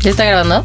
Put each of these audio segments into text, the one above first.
¿Ya está grabando?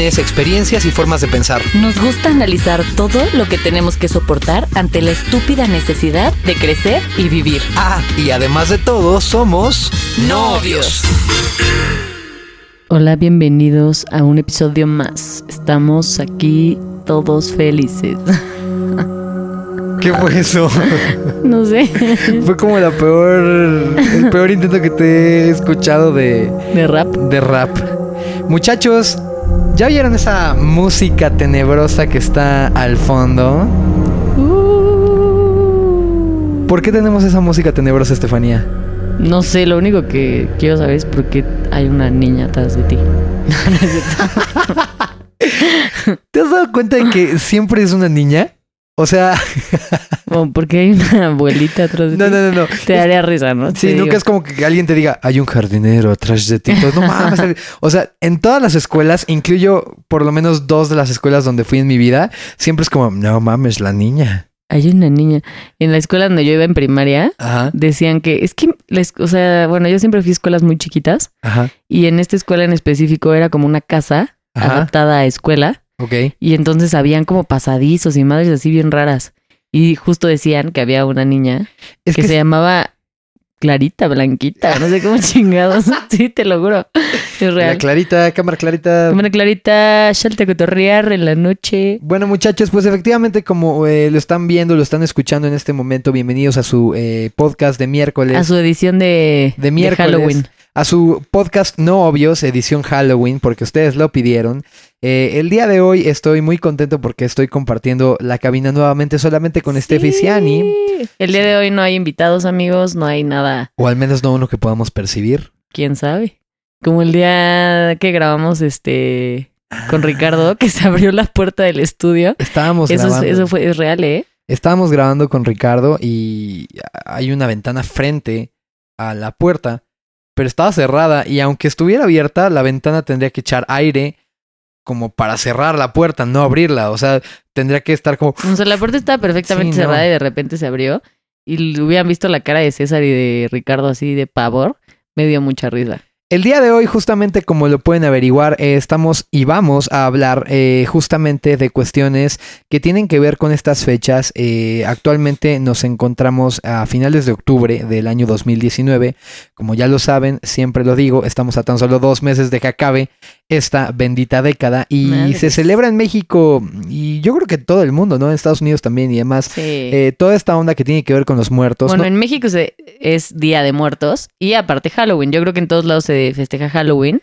experiencias y formas de pensar. Nos gusta analizar todo lo que tenemos que soportar ante la estúpida necesidad de crecer y vivir. Ah, y además de todo, somos novios. Hola, bienvenidos a un episodio más. Estamos aquí todos felices. ¿Qué fue eso? No sé. fue como la peor, el peor intento que te he escuchado de, ¿De rap? de rap. Muchachos, ¿ya oyeron esa música tenebrosa que está al fondo? Uh. ¿Por qué tenemos esa música tenebrosa, Estefanía? No sé, lo único que quiero saber es por qué hay una niña atrás de ti. ¿Te has dado cuenta de que siempre es una niña? O sea, O porque hay una abuelita atrás de no, ti. no, no, no. Te daría risa, ¿no? Sí, Te nunca digo. es como que alguien te diga, hay un jardinero atrás de ti. Pues, no mames. o sea, en todas las escuelas, incluyo por lo menos dos de las escuelas donde fui en mi vida, siempre es como, no mames, la niña. Hay una niña. En la escuela donde yo iba en primaria, Ajá, decían que es que, o sea, bueno, yo siempre fui a escuelas muy chiquitas ajá, y en esta escuela en específico era como una casa Ajá. adaptada a escuela ok. y entonces habían como pasadizos y madres así bien raras. Y justo decían que había una niña Es que, que se llamaba Clarita, Blanquita, no sé cómo chingados. sí, te lo juro. Es la real. clarita, cámara clarita. Cámara Clarita, salte a cotorrear en la noche. Bueno, muchachos, pues efectivamente, como eh, lo están viendo, lo están escuchando en este momento, bienvenidos a su eh, podcast de miércoles. A su edición de, de miércoles. Halloween. A su podcast No Obvios, edición Halloween, porque ustedes lo pidieron. Eh, el día de hoy estoy muy contento porque estoy compartiendo la cabina nuevamente solamente con Steffi Ciani, Sí. El día de hoy no hay invitados, amigos, no hay nada, o al menos no uno que podamos percibir. quién sabe. Como el día que grabamos este con Ricardo, que se abrió la puerta del estudio. Estábamos Eso, es- grabando. eso fue, es real, ¿eh? Estábamos grabando con Ricardo y hay una ventana frente a la puerta, pero estaba cerrada y aunque estuviera abierta, la ventana tendría que echar aire como para cerrar la puerta, no abrirla. O sea, tendría que estar como... O sea, la puerta estaba perfectamente Sí, no. cerrada y de repente se abrió. Y hubieran visto la cara de César y de Ricardo así de pavor. Me dio mucha risa. El día de hoy, justamente como lo pueden averiguar, eh, estamos y vamos a hablar eh, justamente de cuestiones que tienen que ver con estas fechas. Eh, actualmente nos encontramos a finales de octubre del año 2019. Como ya lo saben, siempre lo digo, estamos a tan solo dos meses de que acabe esta bendita década y se celebra en México y yo creo que todo el mundo, ¿no? En Estados Unidos también y demás. Sí. Eh, toda esta onda que tiene que ver con los muertos. bueno, ¿no? en México se- es Día de Muertos y aparte Halloween. Yo creo que en todos lados se festeja Halloween.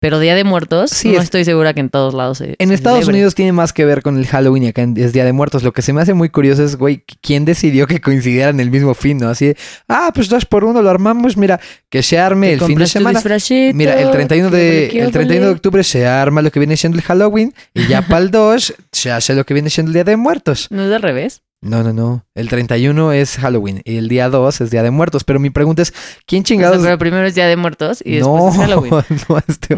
Pero Día de Muertos, Sí, no es- estoy segura que en todos lados se En se Estados celebre. Unidos tiene más que ver con el Halloween y acá es Día de Muertos. Lo que se me hace muy curioso es, güey, ¿quién decidió que coincidieran el mismo fin, no? Así de, ah, pues dos por uno lo armamos, mira, que se arme el fin de semana. Mira, el 31 que de, el 31 de octubre se arma lo que viene siendo el Halloween y ya para el 2 se hace lo que viene siendo el Día de Muertos. ¿No es al revés? No, no, no. El 31 es Halloween y el día 2 es Día de Muertos. Pero mi pregunta es, ¿quién O sea, chingados? pero primero es Día de Muertos y después no, es Halloween.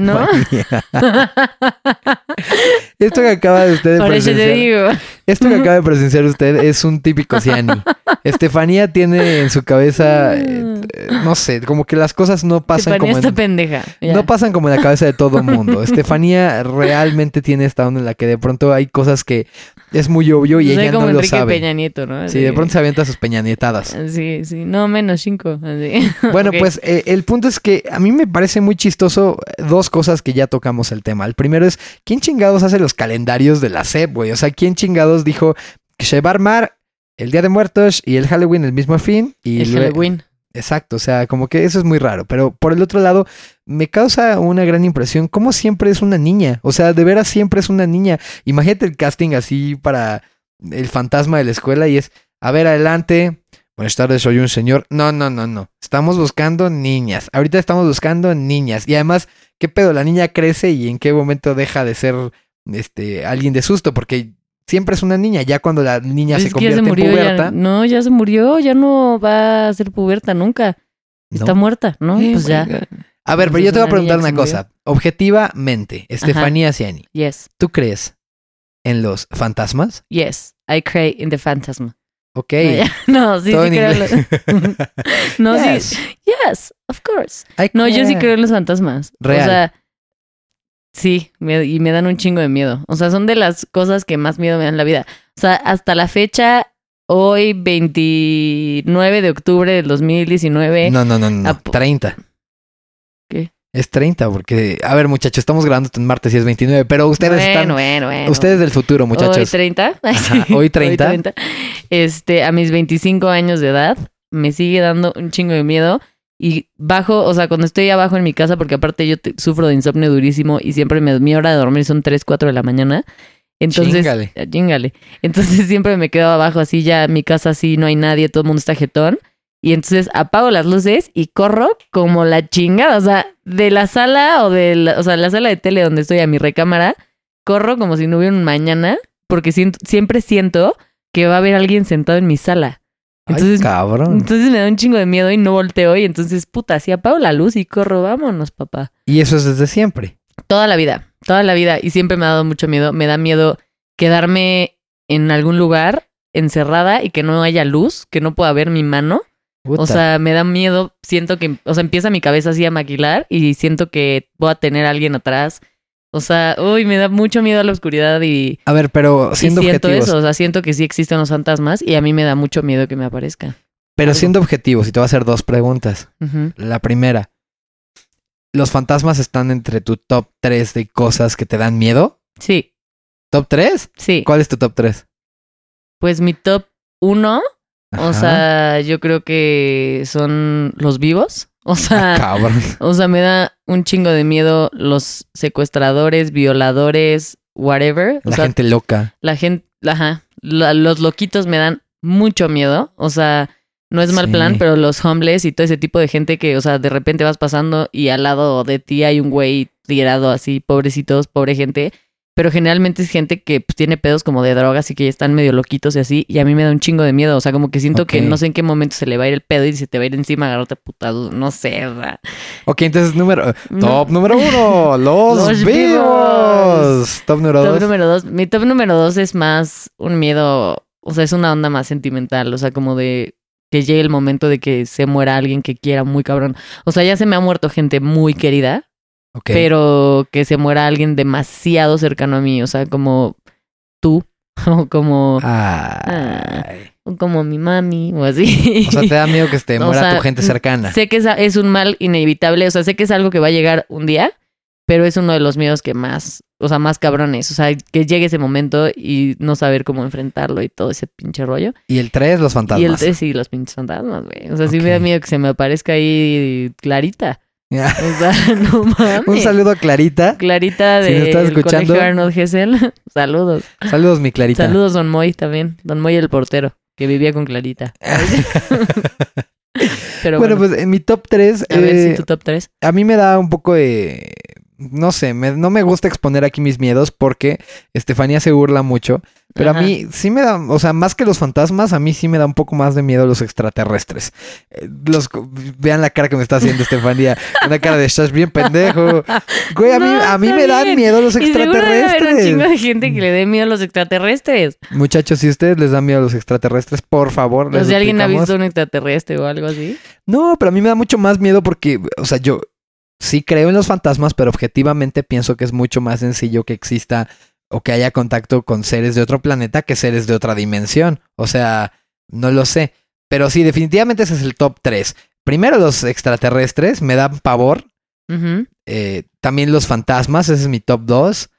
no, Estefanía. Esto que acaba de usted de Por eso te presenciar- digo. Esto que acaba de presenciar usted es un típico Ciani. Estefanía tiene en su cabeza, eh, eh, no sé, como que las cosas no pasan Estefanía como está en, pendeja. ya. no pasan como en la cabeza de todo mundo. Estefanía realmente tiene esta onda en la que de pronto hay cosas que es muy obvio y ella como no lo sabe. Peña Nieto, ¿no? Sí, de pronto se avienta sus peñanietadas. Sí, sí. No, menos cinco. así. Bueno, pues eh, el punto es que a mí me parece muy chistoso dos cosas que ya tocamos el tema. El primero es, ¿quién chingados hace los calendarios de la SEP, güey? O sea, ¿quién chingados dijo que se va a armar el Día de Muertos y el Halloween el mismo fin? Y El Halloween. Exacto, o sea, como que eso es muy raro. Pero por el otro lado, me causa una gran impresión cómo siempre es una niña. O sea, de veras siempre es una niña. Imagínate el casting así para el fantasma de la escuela y es, a ver, adelante. Buenas tardes, soy un señor. No, no, no, no. Estamos buscando niñas. Ahorita estamos buscando niñas. Y además, ¿qué pedo? La niña crece y en qué momento deja de ser este alguien de susto, porque siempre es una niña, ya cuando la niña Pues se convierte murió, en ya- puberta. no, ya se murió, ya no va a ser puberta nunca. Está muerta, ¿no? Eh, pues ya. A ver, pero yo te voy a preguntar una cosa. Objetivamente, Estefanía Ciani, Yes, ¿tú crees en los fantasmas? yes. I cry in the phantasm. Ok. No. No, sí, Todo sí creo. no, Yes. sí. Yes, of course. I No, yo sí creo en los fantasmas. Real. O sea, sí, me- y me dan un chingo de miedo. O sea, son de las cosas que más miedo me dan en la vida. O sea, hasta la fecha, hoy 29 de octubre del 2019. No, no, no, no. Po- 30. ¿Qué? Es 30, porque. A ver, muchachos, estamos grabando en martes y es 29, pero ustedes bueno, están. bueno, bueno. Ustedes del futuro, muchachos. Hoy 30. Ay, Ajá, sí, hoy 30. Este, a mis 25 años de edad, me sigue dando un chingo de miedo. Y bajo, o sea, cuando estoy abajo en mi casa, porque aparte yo te- sufro de insomnio durísimo y siempre me, mi hora de dormir son 3, 4 de la mañana. Entonces, Chíngale. eh, chíngale. Entonces siempre me quedo abajo así, ya mi casa así, no hay nadie, todo el mundo está jetón. Y entonces apago las luces y corro como la chingada. O sea, de la sala o de la, o sea, la sala de tele donde estoy a mi recámara, corro como si no hubiera un mañana, porque siento- siempre siento que va a haber alguien sentado en mi sala. Entonces, Ay, cabrón. entonces me da un chingo de miedo y no volteo. Y entonces, puta, si apago la luz y corro, vámonos, papá. Y eso es desde siempre. Toda la vida, toda la vida. Y siempre me ha dado mucho miedo. Me da miedo quedarme en algún lugar encerrada y que no haya luz, que no pueda ver mi mano. Puta. O sea, me da miedo. Siento que, o sea, empieza mi cabeza así a maquilar y siento que voy a tener a alguien atrás. O sea, uy, me da mucho miedo a la oscuridad y, a ver, pero siendo siento objetivos. eso. O sea, siento que sí existen los fantasmas y a mí me da mucho miedo que me aparezca. Pero algo. siendo objetivos, y te voy a hacer dos preguntas. La primera, ¿los fantasmas están entre tu top 3 de cosas que te dan miedo? Sí, ¿Top 3? sí. ¿Cuál es tu top 3? Pues mi top uno, o sea, yo creo que son los vivos. O sea, cabrón. o sea, me da un chingo de miedo los secuestradores, violadores, whatever. O La sea, gente loca. la gente, ajá, la- los loquitos me dan mucho miedo. O sea, no es mal Sí. plan, pero los homeless y todo ese tipo de gente que, o sea, de repente vas pasando y al lado de ti hay un güey tirado así, pobrecitos, pobre gente. Pero generalmente es gente que pues, tiene pedos como de drogas y que ya están medio loquitos y así. Y a mí me da un chingo de miedo. O sea, como que siento que no sé en qué momento se le va a ir el pedo y se te va a ir encima a agarrarte a putados. No sé. Ok, entonces número... No. Top número uno, los, Los vivos. vivos. Top número Top dos. número dos. Mi top número dos es más un miedo, o sea, es una onda más sentimental, o sea, como de que llegue el momento de que se muera alguien que quiera muy cabrón. O sea, ya se me ha muerto gente muy querida, Pero que se muera alguien demasiado cercano a mí, o sea, como tú, o como, o como mi mami, o así. O sea, te da miedo que se te O muera sea, tu gente cercana. Sé que es, es un mal inevitable, o sea, sé que es algo que va a llegar un día, pero es uno de los miedos que más, o sea, más cabrones, o sea, que llegue ese momento y no saber cómo enfrentarlo y todo ese pinche rollo. Y el 3, los fantasmas. Y el tres, sí, los pinches fantasmas, güey. O sea, sí me da miedo que se me aparezca ahí Clarita. O sea, no mames. Un saludo a Clarita. Clarita Si de estás escuchando. colegio Arnold Gessel. Saludos. Saludos, mi Clarita. Saludos, Don Moy también. Don Moy el portero, que vivía con Clarita. Pero bueno, bueno, pues en mi top 3, a ver si tu top 3. a mí me da un poco de... No sé, me- no me gusta exponer aquí mis miedos porque Estefanía se burla mucho. Pero Ajá. a mí sí me da, o sea, más que los fantasmas, a mí sí me da un poco más de miedo los extraterrestres. Eh, Los, vean la cara que me está haciendo Estefanía. Una cara de estás bien pendejo. Güey, a mí, No, a mí me dan miedo los Y seguro debe haber un extraterrestres. chingo de gente que le dé miedo a los extraterrestres. Muchachos, si a ustedes les da miedo los extraterrestres, por favor, O si alguien ha visto un extraterrestre o algo así. No, pero a mí me da mucho más miedo porque, o sea, yo sí creo en los fantasmas, pero objetivamente pienso que es mucho más sencillo que exista o que haya contacto con seres de otro planeta que seres de otra dimensión. O sea, no lo sé. Pero sí, definitivamente ese es el top 3. Primero los extraterrestres, me dan pavor. Eh, también los fantasmas, ese es mi top 2.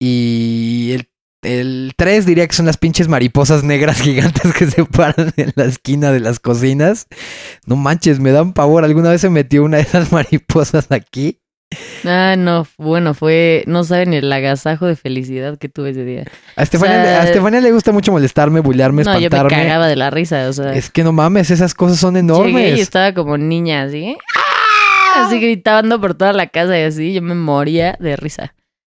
Y el, el 3 diría que son las pinches mariposas negras gigantes que se paran en la esquina de las cocinas. No manches, me dan pavor. ¿Alguna vez se metió una de esas mariposas aquí? Ah, no, bueno, fue, no saben el agasajo de felicidad que tuve ese día. A Estefania, O sea, a Estefania le gusta mucho molestarme, bullearme, no, yo me espantarme. cagaba de la risa, o sea. es que no mames, esas cosas son Llegué y enormes. estaba como niña, así. ¡Ah! así gritando por toda la casa y así. Yo me moría de risa.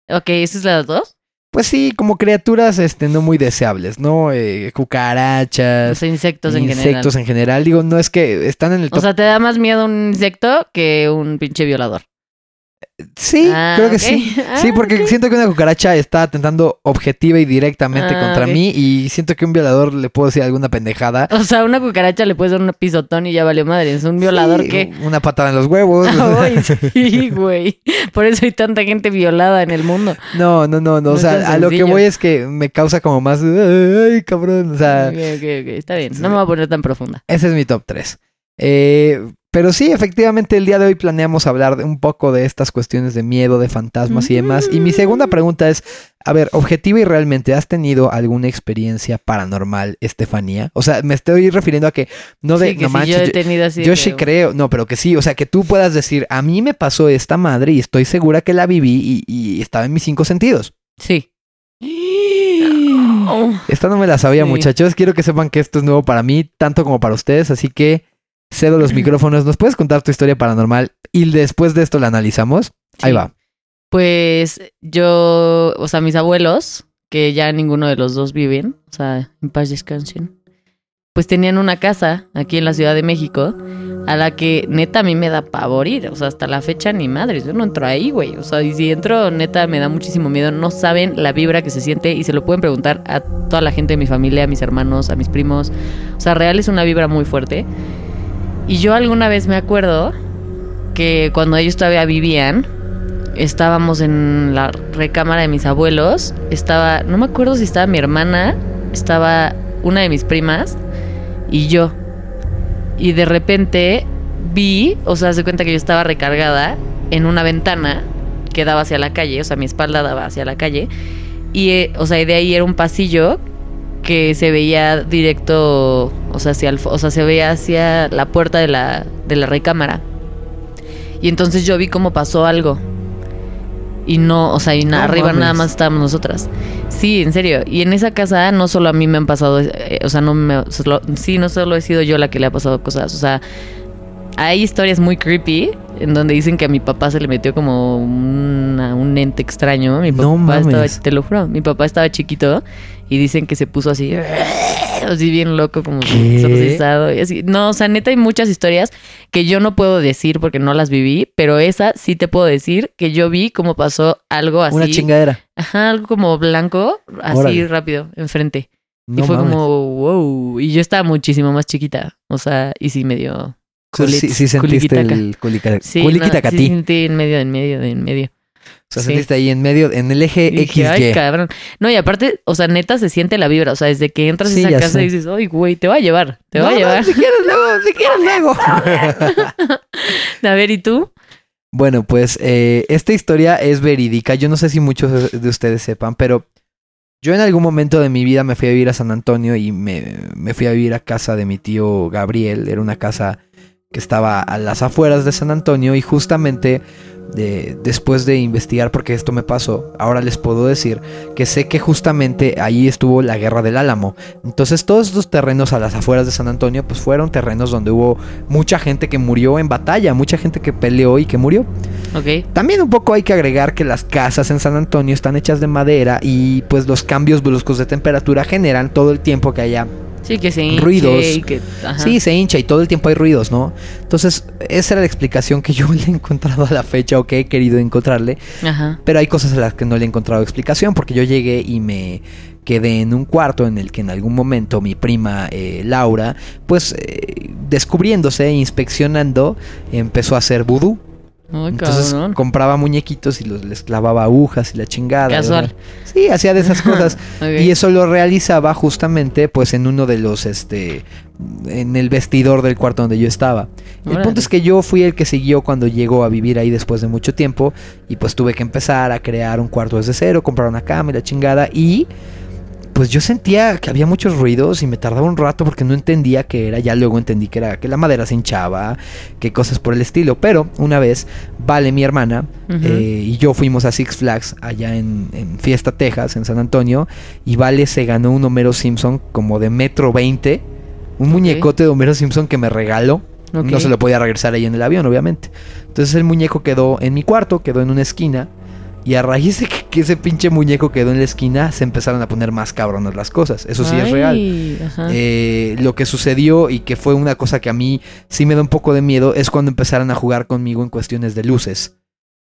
Ok, ¿esas es las dos? Pues sí, como criaturas este, no muy deseables, ¿no? Eh, cucarachas, O sea, insectos en general. insectos en general. Digo, no es que están en el top. O sea, te da más miedo un insecto que un pinche violador. Sí, Ah, creo que sí. Ah, Sí, porque siento que una cucaracha está atentando objetiva y directamente Ah, contra mí y siento que un violador le puedo decir alguna pendejada. O sea, una cucaracha le puedes dar un pisotón y ya valió madre. Es un violador Sí, que. Una patada en los huevos. Ay, sí, güey. Por eso hay tanta gente violada en el mundo. No, no, no, no. No O sea, a lo que voy es que me causa como más. Ay, cabrón. O sea, Ok, ok, ok. Está bien. No me voy a poner tan profunda. ese es mi top 3. Pero sí, efectivamente, el día de hoy planeamos hablar de un poco de estas cuestiones de miedo, de fantasmas y demás. Y mi segunda pregunta es: a ver, objetiva y realmente, ¿has tenido alguna experiencia paranormal, Estefanía? O sea, me estoy refiriendo a que no de. sí, que no si manches, yo he tenido así. Yo sí creo, no, pero que sí, o sea, que tú puedas decir, a mí me pasó esta madre y estoy segura que la viví y, y estaba en mis cinco sentidos. Sí. Esta no me la sabía, Sí. muchachos. Quiero que sepan que esto es nuevo para mí, tanto como para ustedes, así que cedo los micrófonos. ¿Nos puedes contar tu historia paranormal y después de esto la analizamos? Ahí va. Pues yo, o sea, mis abuelos, que ya ninguno de los dos viven, o sea, en paz descansen, pues tenían una casa aquí en la Ciudad de México a la que neta a mí me da pavor ir, o sea, hasta la fecha ni madres, yo no entro ahí, güey, o sea, y si entro neta me da muchísimo miedo, no saben la vibra que se siente y se lo pueden preguntar a toda la gente de mi familia, a mis hermanos, a mis primos, o sea, real es una vibra muy fuerte. Y yo alguna vez me acuerdo que cuando ellos todavía vivían, estábamos en la recámara de mis abuelos. Estaba, no me acuerdo si estaba mi hermana, estaba una de mis primas y yo. Y de repente vi, o sea, se cuenta que yo estaba recargada en una ventana que daba hacia la calle, o sea, mi espalda daba hacia la calle. Y, eh, o sea, y de ahí era un pasillo que se veía directo, o sea, hacia el, o sea, se veía hacia la puerta de la, de la recámara. Y entonces yo vi cómo pasó algo. Y no, o sea, y na- arriba mames. nada más estábamos nosotras. Sí, en serio. Y en esa casa no solo a mí me han pasado, eh, o sea, no me, solo- sí, no solo he sido yo la que le ha pasado cosas. O sea, hay historias muy creepy en donde dicen que a mi papá se le metió como una- un ente extraño. Mi papá No mames. estaba, te lo juro, mi papá estaba chiquito y dicen que se puso así, así bien loco, como exorcizado y así. No, o sea, neta hay muchas historias que yo no puedo decir porque no las viví, pero esa sí te puedo decir que yo vi cómo pasó algo así. Una chingadera. Ajá, algo como blanco, así Órale. rápido, enfrente. No y fue mames. como, wow. Y yo estaba muchísimo más chiquita. O sea, y sí me dio. Sí, sí sentiste culiquitaca. el culica- Sí, no, sí sentí en medio, en medio, en medio. O sea, sí. sentiste ahí en medio, en el eje dije, XY. ay, cabrón. No, y aparte, o sea, neta se siente la vibra. O sea, desde que entras Sí, a esa casa sé. y dices, ay, güey, te va a llevar. Te va No, a no, llevar. si quieres luego, si quieres luego. A ver, ¿y tú? Bueno, pues eh, esta historia es verídica. Yo no sé si muchos de ustedes sepan, pero yo en algún momento de mi vida me fui a vivir a San Antonio y me, me fui a vivir a casa de mi tío Gabriel. Era una casa que estaba a las afueras de San Antonio y justamente de- después de investigar porque esto me pasó, ahora les puedo decir que sé que justamente ahí estuvo la guerra del Álamo. Entonces todos estos terrenos a las afueras de San Antonio pues fueron terrenos donde hubo mucha gente que murió en batalla, mucha gente que peleó y que murió. También un poco hay que agregar que las casas en San Antonio están hechas de madera y pues los cambios bruscos de temperatura generan todo el tiempo que haya Sí, que se hinche Ruidos. y que- ajá. Sí, se hincha y todo el tiempo hay ruidos, ¿no? Entonces, esa era la explicación que yo le he encontrado a la fecha o que he querido encontrarle. Ajá. Pero hay cosas a las que no le he encontrado explicación porque yo llegué y me quedé en un cuarto en el que en algún momento mi prima eh, Laura, pues eh, descubriéndose, inspeccionando, empezó a hacer vudú. Entonces cabrón. compraba muñequitos y los, les clavaba agujas y la chingada. Casual. Sí, hacía de esas cosas. Y eso lo realizaba justamente pues en uno de los, este, en el vestidor del cuarto donde yo estaba. El punto es que yo fui el que siguió cuando llegó a vivir ahí después de mucho tiempo y pues tuve que empezar a crear un cuarto desde cero, comprar una cama y la chingada y pues yo sentía que había muchos ruidos y me tardaba un rato porque no entendía qué era. Ya luego entendí que era que la madera se hinchaba, que cosas por el estilo. Pero una vez, Vale, mi hermana, eh, y yo fuimos a Six Flags allá en, en Fiesta, Texas, en San Antonio. Y Vale se ganó un Homero Simpson como de metro 20. Un muñecote de Homero Simpson que me regaló. No se lo podía regresar ahí en el avión, obviamente. Entonces el muñeco quedó en mi cuarto, quedó en una esquina. Y a raíz de que, que ese pinche muñeco quedó en la esquina, se empezaron a poner más cabronas las cosas. Eso sí es real. Eh, lo que sucedió y que fue una cosa que a mí sí me da un poco de miedo es cuando empezaron a jugar conmigo en cuestiones de luces.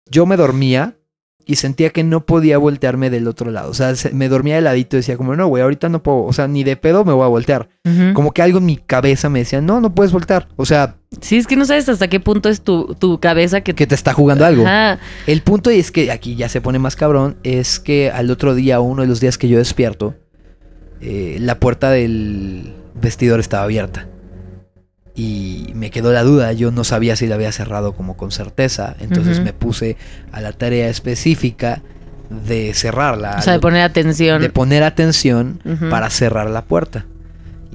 Yo me dormía y sentía que no podía voltearme del otro lado. O sea, se- me dormía de ladito y decía como, no, güey, ahorita no puedo. O sea, ni de pedo me voy a voltear. Como que algo en mi cabeza me decía, no, no puedes voltear. O sea, Sí, es que no sabes hasta qué punto es tu, tu cabeza que... que te está jugando algo. Ajá. El punto y es que aquí ya se pone más cabrón, es que al otro día, uno de los días que yo despierto, eh, la puerta del vestidor estaba abierta. Y me quedó la duda, yo no sabía si la había cerrado como con certeza, entonces me puse a la tarea específica de cerrarla, O sea, de poner atención. de poner atención para cerrar la puerta.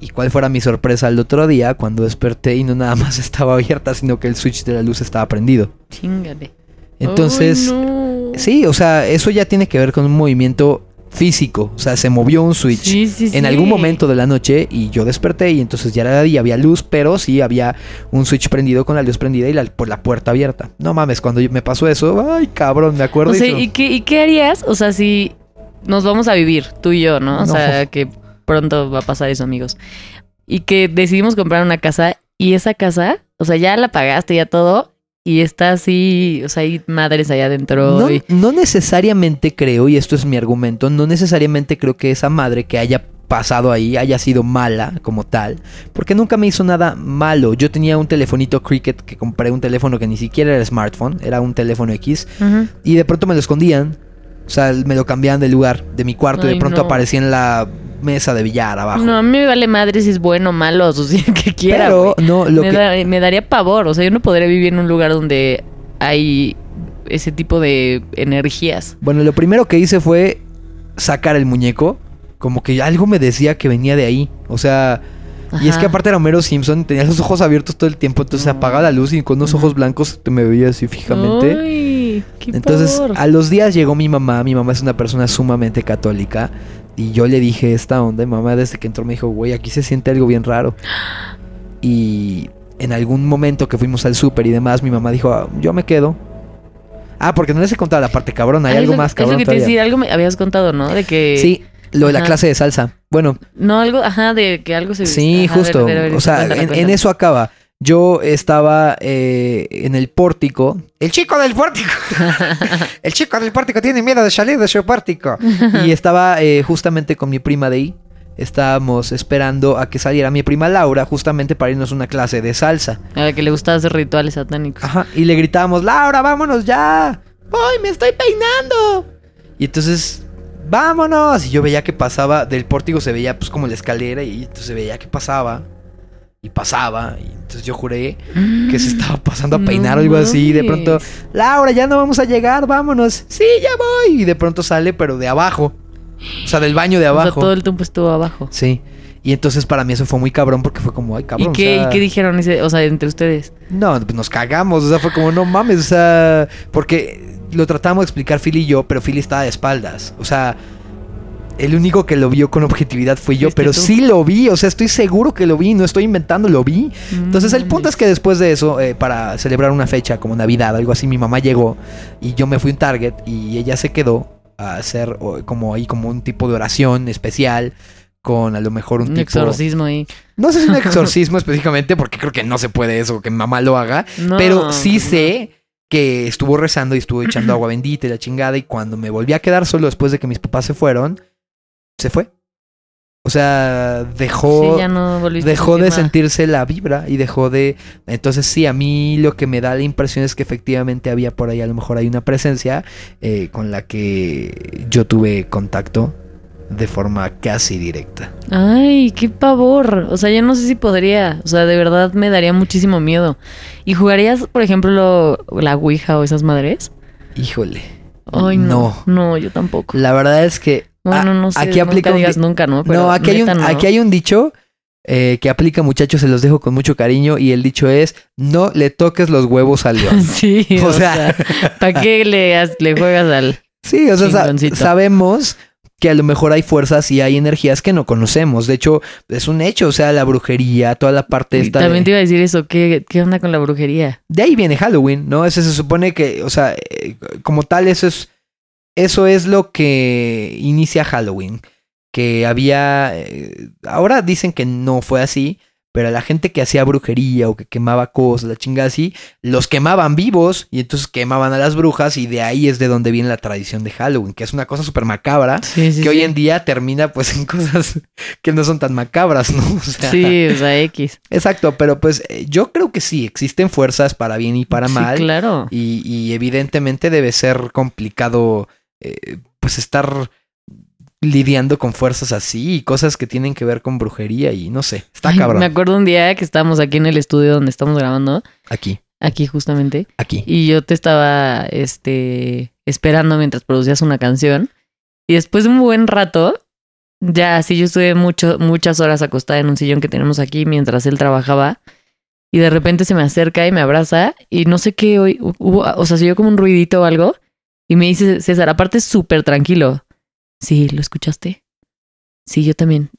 Y cuál fuera mi sorpresa el otro día cuando desperté y no nada más estaba abierta, sino que el switch de la luz estaba prendido. Chingale. Entonces, no. Sí, o sea, eso ya tiene que ver con un movimiento físico. O sea, se movió un switch Sí, sí, en sí. algún momento de la noche y yo desperté y entonces ya era día, había luz, pero sí había un switch prendido con la luz prendida y la, por la puerta abierta. No mames, cuando me pasó eso, ay cabrón, me acuerdo. O y sea, digo, ¿y qué, ¿y qué harías? O sea, si nos vamos a vivir, tú y yo, ¿no? O No. sea, que pronto va a pasar eso, amigos. Y que decidimos comprar una casa y esa casa, o sea, ya la pagaste, ya todo, y está así, o sea, hay madres allá adentro. no, y- no necesariamente creo, y esto es mi argumento, no necesariamente creo que esa madre que haya pasado ahí haya sido mala como tal, porque nunca me hizo nada malo. Yo tenía un telefonito Cricket que compré, un teléfono que ni siquiera era smartphone, era un teléfono X. Y de pronto me lo escondían. O sea, me lo cambiaban de lugar, de mi cuarto, y de pronto no. aparecía en la mesa de billar abajo. No, a mí me vale madre si es bueno o malo, o sea, que quiera. Pero no, lo me, que. da- me daría pavor, o sea, yo no podría vivir en un lugar donde hay ese tipo de energías. Bueno, lo primero que hice fue sacar el muñeco. Como que algo me decía que venía de ahí. O sea. Y es que aparte era Homero Simpson, tenía los ojos abiertos todo el tiempo, entonces No. apagaba la luz y con unos ojos blancos te me veía así fijamente. Ay, qué Entonces, pavor. a los días llegó mi mamá. Mi mamá es una persona sumamente católica. Y yo le dije esta onda. Y mamá, desde que entró, me dijo, güey, aquí se siente algo bien raro. Y en algún momento que fuimos al súper y demás, mi mamá dijo, "Ah, yo me quedo. Ah, porque no les he contado la parte cabrona. Hay Ah, algo lo- más Es lo cabrón. que te iba a todavía. decir, algo me habías contado, ¿no? De que. Sí, lo de la clase de salsa. Bueno, No, algo, ajá, de que algo se. sí, ajá, ver, justo. ver, ver, o sea, en, en eso acaba. Yo estaba eh, en el pórtico. El chico del pórtico. el chico del pórtico tiene miedo de salir de su pórtico. y estaba eh, justamente con mi prima de ahí. Estábamos esperando a que saliera mi prima Laura justamente para irnos a una clase de salsa. A la que le gustaba hacer rituales satánicos. Ajá. Y le gritábamos, Laura, vámonos ya. ¡Ay, me estoy peinando! Y entonces, vámonos. Y yo veía que pasaba, del pórtico se veía pues como la escalera y entonces se veía que pasaba. Y pasaba. Y entonces yo juré que se estaba pasando a peinar No o algo así. Y de pronto, Laura, ya no vamos a llegar, vámonos. Sí, ya voy. Y de pronto sale, pero de abajo. O sea, del baño de O sea, abajo. todo el tiempo estuvo abajo. Sí. Y entonces para mí eso fue muy cabrón porque fue como, ay, cabrón. ¿Y o qué, sea- ¿Y qué dijeron ese, o sea, entre ustedes? no, pues nos cagamos, o sea, fue como, no mames, o sea, porque lo tratamos de explicar Philly y yo, pero Philly estaba de espaldas, o sea, el único que lo vio con objetividad fui yo, pero tú. sí lo vi, o sea, estoy seguro que lo vi, no estoy inventando, lo vi. Entonces el punto es que después de eso, eh, para celebrar una fecha como Navidad, algo así, mi mamá llegó y yo me fui a un Target y ella se quedó a hacer como ahí como un tipo de oración especial con a lo mejor un, Un tipo exorcismo ahí. no sé si un exorcismo específicamente, porque creo que no se puede eso, que mi mamá lo haga. No, pero sí sé que estuvo rezando y estuvo echando agua bendita y la chingada. Y cuando me volví a quedar solo después de que mis papás se fueron, se fue. O sea, dejó, Sí, ya no dejó de sentirse la vibra y dejó de... Entonces sí, a mí lo que me da la impresión es que efectivamente había por ahí, a lo mejor hay una presencia eh, con la que yo tuve contacto de forma casi directa. Ay, qué pavor. O sea, yo no sé si podría. O sea, de verdad me daría muchísimo miedo. ¿Y jugarías, por ejemplo, lo- la Ouija o esas madres? Híjole. Ay, no. No, yo tampoco. La verdad es que Bueno, ah, no sé. aquí nunca digas di- nunca, ¿no? Pero no, aquí hay un neta, no. aquí hay un dicho eh, que aplica, muchachos, se los dejo con mucho cariño y el dicho es no le toques los huevos al león. Sí, O o, sea- sea, ¿para qué le, juegas al...? Sí, o sea, sa- sabemos que a lo mejor hay fuerzas y hay energías que no conocemos. De hecho, es un hecho, o sea, la brujería, toda la parte Y esta también te iba a decir eso, ¿qué, qué onda con la brujería? de ahí viene Halloween, ¿no? Ese se supone que, o sea, eh, como tal, eso es, eso es lo que inicia Halloween. Que había, eh, ahora dicen que no fue así, pero la gente que hacía brujería o que quemaba cosas, la chingada así, los quemaban vivos y entonces quemaban a las brujas y de ahí es de donde viene la tradición de Halloween, que es una cosa súper macabra. Sí, sí. que hoy en día termina pues en cosas que no son tan macabras, ¿no? O sea, Sí, o sea, X. Exacto, pero pues eh, yo creo que sí, existen fuerzas para bien y para mal. claro. Y, y evidentemente debe ser complicado eh, pues estar lidiando con fuerzas así y cosas que tienen que ver con brujería y no sé, está Ay, cabrón. Me acuerdo un día que estábamos aquí en el estudio donde estamos grabando, Aquí, aquí justamente, aquí. y yo te estaba este esperando mientras producías una canción y después de un buen rato ya así yo estuve mucho muchas horas acostada en un sillón que tenemos aquí mientras él trabajaba y de repente se me acerca y me abraza y no sé qué hoy hubo, o sea, se oyó como un ruidito o algo y me dice César, aparte súper tranquilo. Sí, ¿lo escuchaste? Sí, yo también.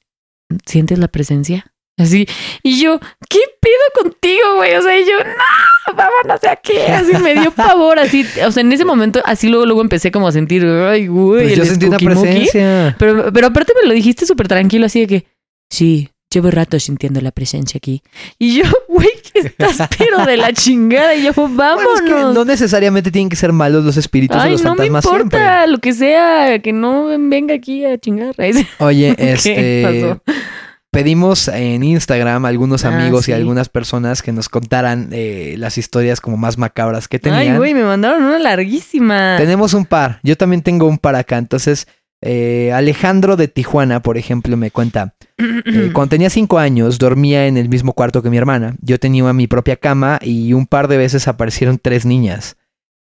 ¿Sientes la presencia? Así. Y yo, ¿qué pido contigo, güey? O sea, y yo, no, vámonos de aquí. Así me dio pavor, así. O sea, en ese momento, así luego, luego empecé como a sentir, ay, güey. Pues yo sentí una presencia. Pero, pero aparte me lo dijiste súper tranquilo, así de que, sí, llevo rato sintiendo la presencia aquí. Y yo, güey, que estás pero de la chingada. Y yo, vámonos. Bueno, es que no necesariamente tienen que ser malos los espíritus Ay, los no me fantasmas importa, siempre. lo que sea, que no venga aquí a chingar. Oye, ¿Qué este pasó? pedimos en Instagram a algunos Ah, amigos sí. y a algunas personas que nos contaran eh, las historias como más macabras que tenían. Ay, güey, me mandaron una larguísima. Tenemos un par. Yo también tengo un par acá. Entonces, eh, Alejandro de Tijuana, por ejemplo, me cuenta. eh, cuando tenía cinco años, dormía en el mismo cuarto que mi hermana. Yo tenía mi propia cama y un par de veces aparecieron tres niñas.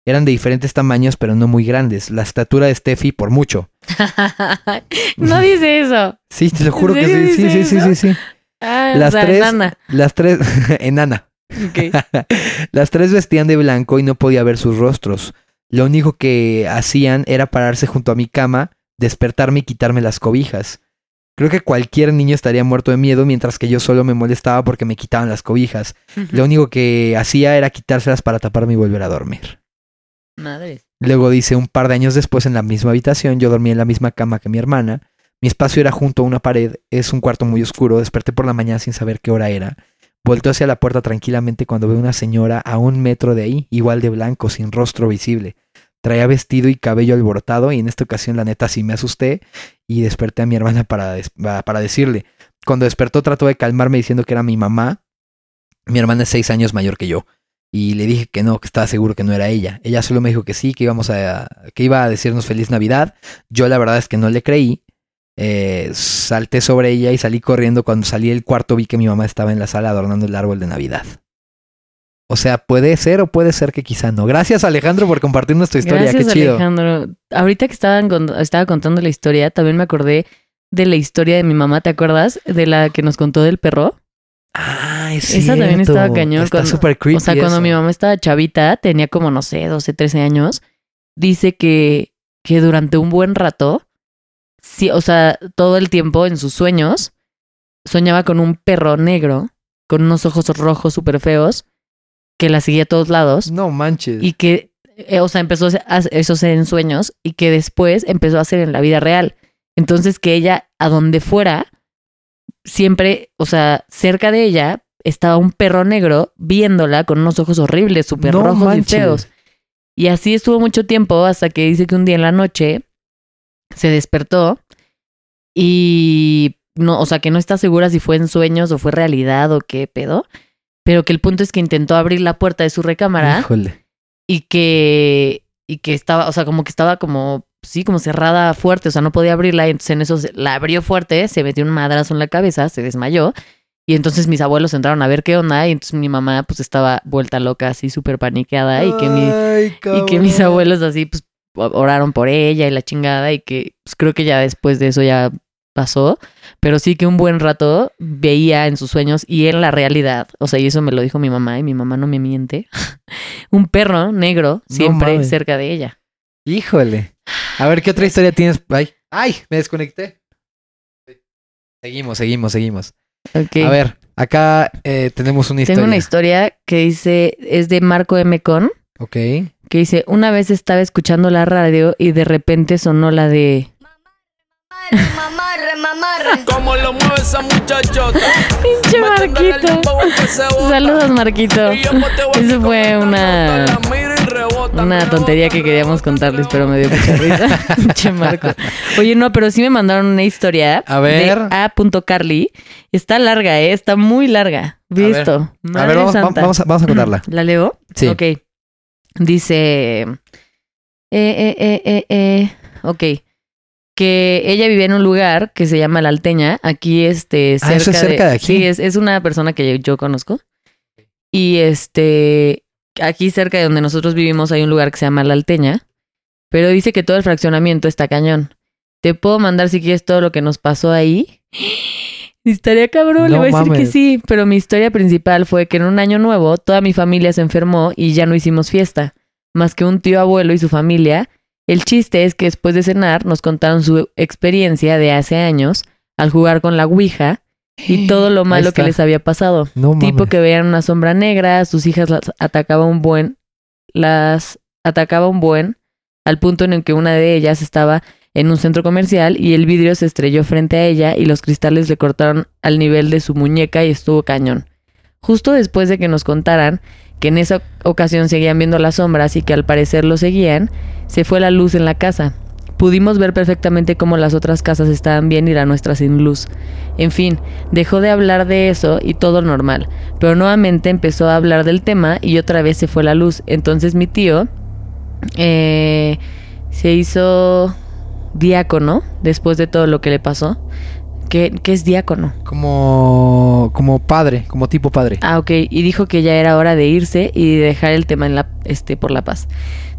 Eran de diferentes tamaños, pero no muy grandes. La estatura de Steffi por mucho. no dice eso. Sí, te lo juro que sí. Sí, sí, sí, sí, sí. Ah, Las o sea, tres-. Las tres... Enana. Ok. Las tres vestían de blanco y no podía ver sus rostros. Lo único que hacían era pararse junto a mi cama, despertarme y quitarme las cobijas. Creo que cualquier niño estaría muerto de miedo mientras que yo solo me molestaba porque me quitaban las cobijas. Lo único que hacía era quitárselas para taparme y volver a dormir. Madres. Luego dice, un par de años después en la misma habitación, yo dormía en la misma cama que mi hermana. Mi espacio era junto a una pared, es un cuarto muy oscuro, desperté por la mañana sin saber qué hora era. Volteo hacia la puerta tranquilamente cuando veo una señora a un metro de ahí, igual de blanco, sin rostro visible. Traía vestido y cabello alborotado y en esta ocasión la neta sí me asusté y desperté a mi hermana para, para decirle. Cuando despertó trató de calmarme diciendo que era mi mamá. Mi hermana es seis años mayor que yo. Y le dije que no, que estaba seguro que no era ella. Ella solo me dijo que sí, que íbamos a, que iba a decirnos feliz Navidad. Yo la verdad es que no le creí. Eh, salté sobre ella y salí corriendo. Cuando salí del cuarto vi que mi mamá estaba en la sala adornando el árbol de Navidad. O sea, puede ser o puede ser que quizá no. Gracias Alejandro por compartirnos tu historia. Gracias, Qué chido. Alejandro. Ahorita que estaban con- estaba contando la historia, también me acordé de la historia de mi mamá, ¿te acuerdas? De la que nos contó del perro. Ah, es Esa también estaba cañón Está súper creepy o sea, cuando mi mamá estaba chavita, tenía como, no sé, 12, 13 años, dice que, que durante un buen rato, sí, o sea, todo el tiempo en sus sueños, soñaba con un perro negro, con unos ojos rojos súper feos, que la seguía a todos lados No manches. y que, eh, o sea, empezó a hacer eso en sueños y que después empezó a hacer en la vida real. Entonces que ella, a donde fuera, siempre, o sea, cerca de ella estaba un perro negro viéndola con unos ojos horribles, súper No rojos manches. y feos. Y así estuvo mucho tiempo hasta que dice que un día en la noche se despertó y no, o sea, que no está segura si fue en sueños o fue realidad o qué pedo, pero que el punto es que intentó abrir la puerta de su recámara Híjole. y que y que estaba, o sea, como que estaba como sí, como cerrada fuerte, o sea, no podía abrirla y entonces en eso se- la abrió fuerte, se metió un madrazo en la cabeza, se desmayó y entonces mis abuelos entraron a ver qué onda y entonces mi mamá pues estaba vuelta loca así súper paniqueada y que mi Ay, y que mis abuelos así pues oraron por ella y la chingada y que pues, creo que ya después de eso ya pasó, pero sí que un buen rato veía en sus sueños y en la realidad, o sea, y eso me lo dijo mi mamá y mi mamá no me miente, un perro negro siempre cerca de ella. Híjole. A ver, ¿qué otra historia tienes? Ay, ¡Ay! Me desconecté. Seguimos, seguimos, seguimos. A ver, acá eh, tenemos una historia. Tengo una historia que dice, es de Marco M. Con, Ok. que dice, una vez estaba escuchando la radio y de repente sonó la de... Mamarre, mamarre. Como lo mueve esa muchachota. Pinche Marquito. Saludos, Marquito. Eso fue una, una tontería que queríamos contarles, pero me dio mucha risa. Pinche Marco. Oye, no, pero sí me mandaron una historia A ver. de A.Carly. Está larga, ¿eh? Está muy larga. A ver. Visto. A ver, vamos, santa. vamos a, vamos a contarla. ¿La leo? Sí. Ok. Dice. Eh, eh, eh, eh, eh. Ok. Que ella vivía en un lugar que se llama La Alteña. Aquí, este, cerca, Ah, eso es cerca de aquí. Sí, es, es una persona que yo conozco. Y este. Aquí cerca de donde nosotros vivimos hay un lugar que se llama La Alteña. Pero dice que todo el fraccionamiento está cañón. Te puedo mandar si quieres todo lo que nos pasó ahí. Estaría cabrón, le voy a decir que sí. Pero mi historia principal fue que en un año nuevo toda mi familia se enfermó y ya no hicimos fiesta. Más que un tío abuelo y su familia. El chiste es que después de cenar nos contaron su experiencia de hace años al jugar con la Ouija y todo lo malo que les había pasado. No Tipo que veían una sombra negra, sus hijas las atacaba un buen, las atacaba un buen, al punto en el que una de ellas estaba en un centro comercial y el vidrio se estrelló frente a ella y los cristales le cortaron al nivel de su muñeca y estuvo cañón. Justo después de que nos contaran que en esa ocasión seguían viendo las sombras y que al parecer lo seguían, se fue la luz en la casa. Pudimos ver perfectamente cómo las otras casas estaban bien y la nuestra sin luz. En fin, dejó de hablar de eso y todo normal. Pero nuevamente empezó a hablar del tema y otra vez se fue la luz. Entonces mi tío eh, se hizo diácono después de todo lo que le pasó. ¿Qué, qué es diácono? Como, como padre, como tipo padre. Ah, ok. Y dijo que ya era hora de irse y de dejar el tema en la, este, por la paz.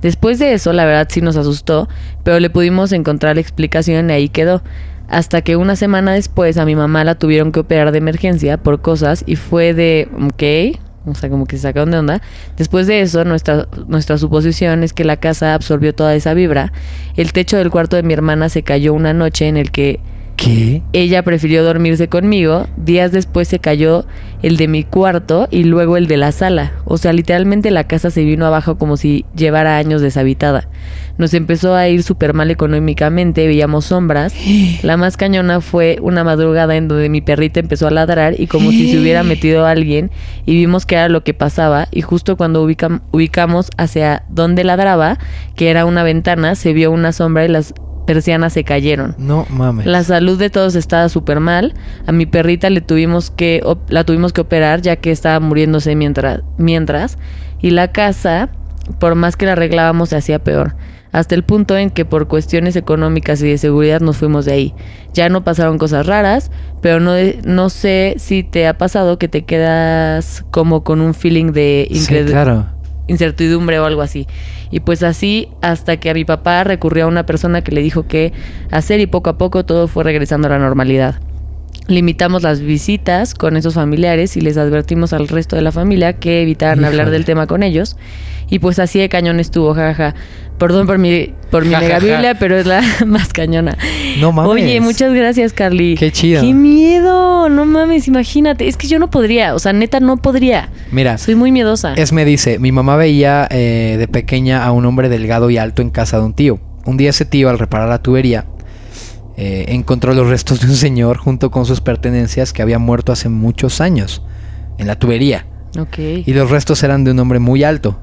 Después de eso, la verdad sí nos asustó, pero le pudimos encontrar la explicación y ahí quedó. Hasta que una semana después a mi mamá la tuvieron que operar de emergencia por cosas y fue de, ok, o sea, como que se sacaron de onda. Después de eso, nuestra, nuestra suposición es que la casa absorbió toda esa vibra. El techo del cuarto de mi hermana se cayó una noche en el que ¿Qué? ella prefirió dormirse conmigo. Días después se cayó el de mi cuarto y luego el de la sala. O sea, literalmente la casa se vino abajo como si llevara años deshabitada. Nos empezó a ir súper mal económicamente, veíamos sombras. La más cañona fue una madrugada en donde mi perrita empezó a ladrar y como si se hubiera metido alguien y vimos que era lo que pasaba y justo cuando ubicam- ubicamos hacia donde ladraba, que era una ventana, se vio una sombra y las persianas se cayeron. No mames. La salud de todos estaba súper mal. A mi perrita le tuvimos que la tuvimos que operar ya que estaba muriéndose mientras mientras y la casa, por más que la arreglábamos, se hacía peor. Hasta el punto en que por cuestiones económicas y de seguridad nos fuimos de ahí. Ya no pasaron cosas raras, pero no, no sé si te ha pasado que te quedas como con un feeling de Sí, incredu- claro. Incertidumbre o algo así. Y pues así hasta que a mi papá recurrió a una persona que le dijo que hacer y poco a poco todo fue regresando a la normalidad. Limitamos las visitas con esos familiares y les advertimos al resto de la familia que evitaran hablar del tema con ellos. Y pues así de cañón estuvo, jajaja. Perdón por mi, por mi Ja, mega ja. biblia, pero es la más cañona. No mames. Oye, muchas gracias, Carly. Qué chido. Qué miedo, no mames, imagínate. Es que yo no podría, o sea, neta no podría. Mira, Soy muy miedosa. Esme dice, mi mamá veía eh, de pequeña a un hombre delgado y alto en casa de un tío. Un día ese tío, al reparar la tubería, eh, encontró los restos de un señor junto con sus pertenencias que había muerto hace muchos años en la tubería. Ok. Y los restos eran de un hombre muy alto.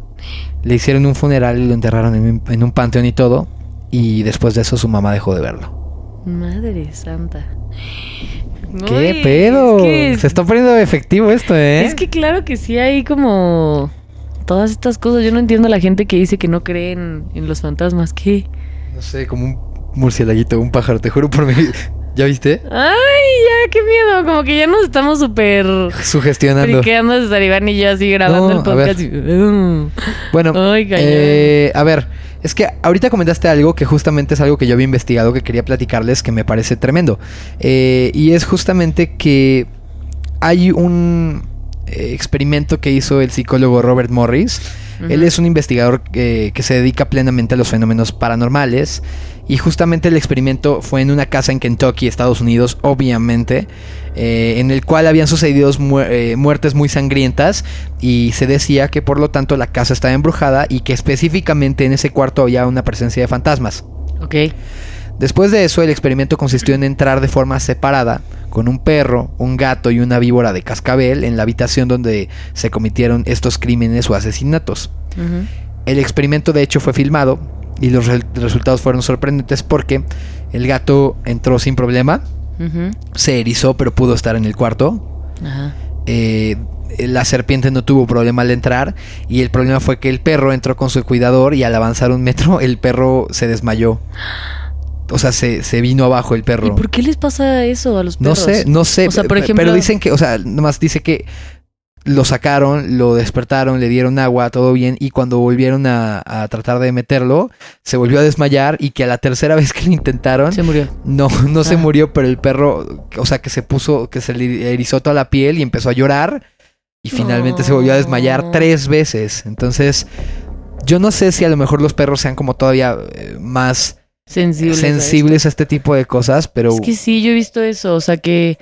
Le hicieron un funeral y lo enterraron en un, en un panteón y todo. Y después de eso su mamá dejó de verlo. Madre santa. ¿Qué Uy, pedo? Es que, Se está poniendo efectivo esto, ¿eh? es que claro que sí hay como todas estas cosas. Yo no entiendo a la gente que dice que no creen en los fantasmas. ¿Qué? No sé, como un murcielaguito, un pájaro, te juro por mí. ¿Ya viste? Ay, ya, qué miedo. Como que ya nos estamos súper Sugestionando. friqueando César Iván y yo así grabando No, el a ver. podcast. Mm. Bueno, Ay, eh, a ver, es que ahorita comentaste algo que justamente es algo que yo había investigado que quería platicarles que me parece tremendo. Eh, y es justamente que hay un eh, experimento que hizo el psicólogo Robert Morris Él es un investigador eh, que se dedica plenamente a los fenómenos paranormales y justamente el experimento fue en una casa en Kentucky, Estados Unidos, obviamente, eh, en el cual habían sucedido mu- eh, muertes muy sangrientas y se decía que por lo tanto la casa estaba embrujada y que específicamente en ese cuarto había una presencia de fantasmas. Ok. Después de eso, el experimento consistió en entrar de forma separada con un perro, un gato y una víbora de cascabel en la habitación donde se cometieron estos crímenes o asesinatos. El experimento de hecho fue filmado y los re- resultados fueron sorprendentes porque el gato entró sin problema, Ujú. se erizó pero pudo estar en el cuarto. Ajá. Eh, la serpiente no tuvo problema al entrar y el problema fue que el perro entró con su cuidador y al avanzar un metro el perro se desmayó. O sea, se, se vino abajo el ¿Y perro. por qué les pasa eso a los No perros? sé, no sé. O sea, por pe- ejemplo- Pero dicen que, o sea, nomás dice que lo sacaron, lo despertaron, le dieron agua, todo bien. Y cuando volvieron a, a tratar de meterlo, se volvió a desmayar. Y que a la tercera vez que lo intentaron, Se murió. no, no se Ah. murió, pero el perro, o sea, que se puso, que se le erizó toda la piel y empezó a llorar. Y finalmente se volvió a desmayar tres veces. Entonces, yo no sé si a lo mejor los perros sean como todavía eh, más Sensibles. a sensibles a este tipo de cosas, pero Es que sí, yo he visto eso. O sea que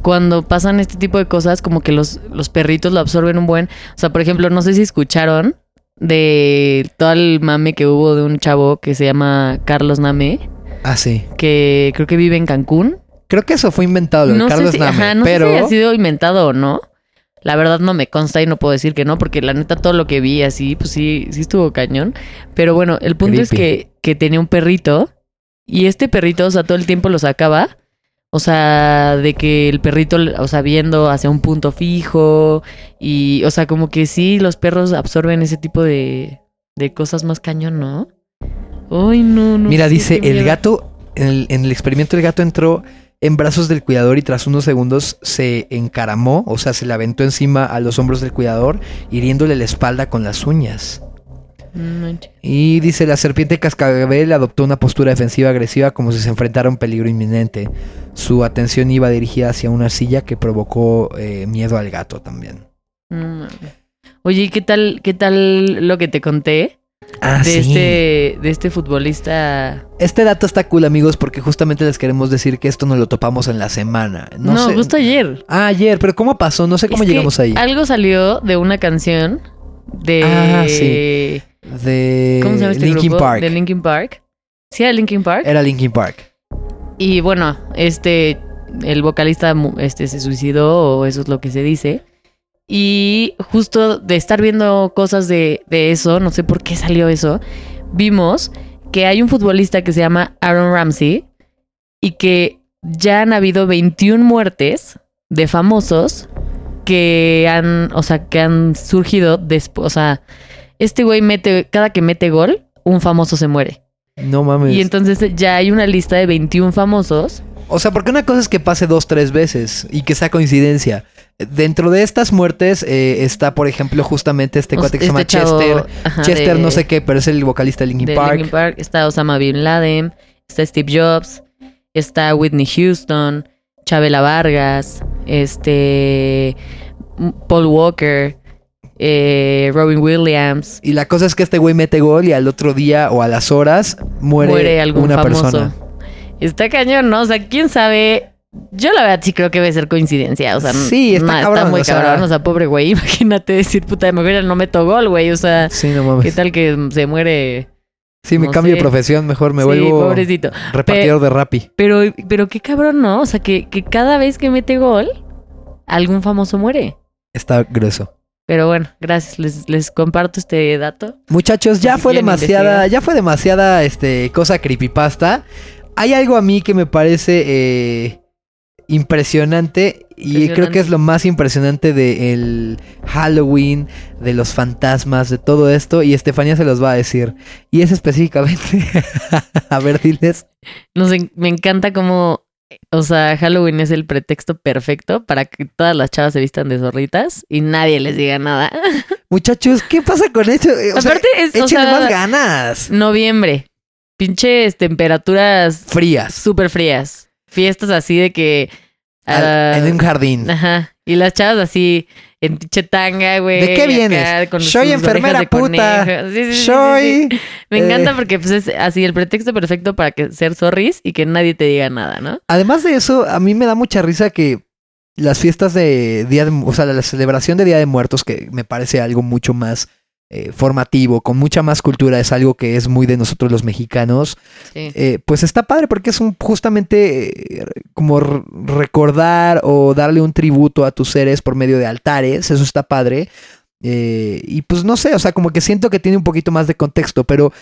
cuando pasan este tipo de cosas, como que los, los perritos lo absorben un buen. O sea, por ejemplo, no sé si escucharon de todo el mame que hubo de un chavo que se llama Carlos Name, ah, sí. que creo que vive en Cancún. Creo que eso fue inventado, no Carlos si, Name, ajá, no pero sé si ha sido inventado o no. La verdad no me consta y no puedo decir que no, porque la neta todo lo que vi así, pues sí, sí estuvo cañón. Pero bueno, el punto es que, que tenía un perrito y este perrito, o sea, todo el tiempo lo sacaba. O sea, de que el perrito, o sea, viendo hacia un punto fijo y, o sea, como que sí, los perros absorben ese tipo de, de cosas más cañón, ¿no? Ay, no, no. mira, sé, dice, el gato, en el, en el experimento el gato entró en brazos del cuidador y tras unos segundos se encaramó, o sea, se le aventó encima a los hombros del cuidador, hiriéndole la espalda con las uñas. No. Y dice, la serpiente cascabel adoptó una postura defensiva agresiva como si se enfrentara a un peligro inminente. Su atención iba dirigida hacia una silla que provocó eh, miedo al gato también. Oye, ¿y qué tal, qué tal lo que te conté Ah, de este, de este futbolista? Este dato está cool, amigos, porque justamente les queremos decir que esto nos lo topamos en la semana. No, No, sé. justo ayer. Ah, ayer, pero ¿cómo pasó? No sé cómo Es llegamos ahí. Algo salió de una canción de. Ah, sí. De ¿Cómo se llama este Linkin grupo? Park. De Linkin Park. Sí, de Linkin Park. Era Linkin Park. Y bueno, este, el vocalista este, se suicidó, o eso es lo que se dice. Y justo de estar viendo cosas de, de eso, no sé por qué salió eso, vimos que hay un futbolista que se llama Aaron Ramsey y que ya han habido 21 muertes de famosos que han, o sea, que han surgido después, o sea, este güey mete, cada que mete gol, un famoso se muere. No mames. Y entonces ya hay una lista de 21 famosos. O sea, porque una cosa es que pase dos, tres veces y que sea coincidencia. Dentro de estas muertes eh, está, por ejemplo, justamente este cuate que se llama este chavo, Chester. ajá, Chester de- no sé qué, pero es el vocalista de Linkin de Park. Linkin Park. Está Osama Bin Laden, está Steve Jobs, está Whitney Houston, Chabela Vargas, este Paul Walker, eh, Robin Williams. Y la cosa es que este güey mete gol y al otro día o a las horas muere, Muere, algún una famoso. persona. Está cañón, ¿no? O sea, quién sabe. Yo la verdad sí creo que debe ser coincidencia. O sea, Sí, está no, cabrón, muy o sea- cabrón. O sea, pobre güey. Imagínate decir, puta, de ya no meto gol, güey. O sea, Sí, no mames. ¿qué tal que se muere? Sí, me no cambio de profesión, mejor me sí, vuelvo pobrecito. repartidor de Rappi. Pero, pero qué cabrón, ¿no? O sea, que, que cada vez que mete gol, algún famoso muere. Está grueso. Pero bueno, gracias. Les, les comparto este dato. Muchachos, ya Si fue demasiada, investigar. ya fue demasiada este cosa creepypasta. Hay algo a mí que me parece eh, impresionante y creo que es lo más impresionante del Halloween, de los fantasmas, de todo esto y Estefanía se los va a decir. Y es específicamente, a ver, diles. Me encanta cómo, o sea, Halloween es el pretexto perfecto para que todas las chavas se vistan de zorritas y nadie les diga nada. Muchachos, ¿qué pasa con eso? O sea, Aparte es, o sea, más ganas. noviembre. Pinches temperaturas Frías. súper frías. Fiestas así de que... Al- ah, en un jardín. Ajá. Y las chavas así en chetanga, güey. ¿De qué vienes? con Soy enfermera puta. Sí, Soy... sí. Me eh, encanta porque pues, es así el pretexto perfecto para que ser zorris y que nadie te diga nada, ¿no? Además de eso, a mí me da mucha risa que las fiestas de Día de, o sea, la celebración de Día de Muertos, que me parece algo mucho más eh, formativo, con mucha más cultura, es algo que es muy de nosotros los mexicanos. Sí. eh, pues está padre porque es un justamente eh, como recordar o darle un tributo a tus seres por medio de altares, eso está padre. Eh, y pues no sé, o sea, como que siento que tiene un poquito más de contexto, pero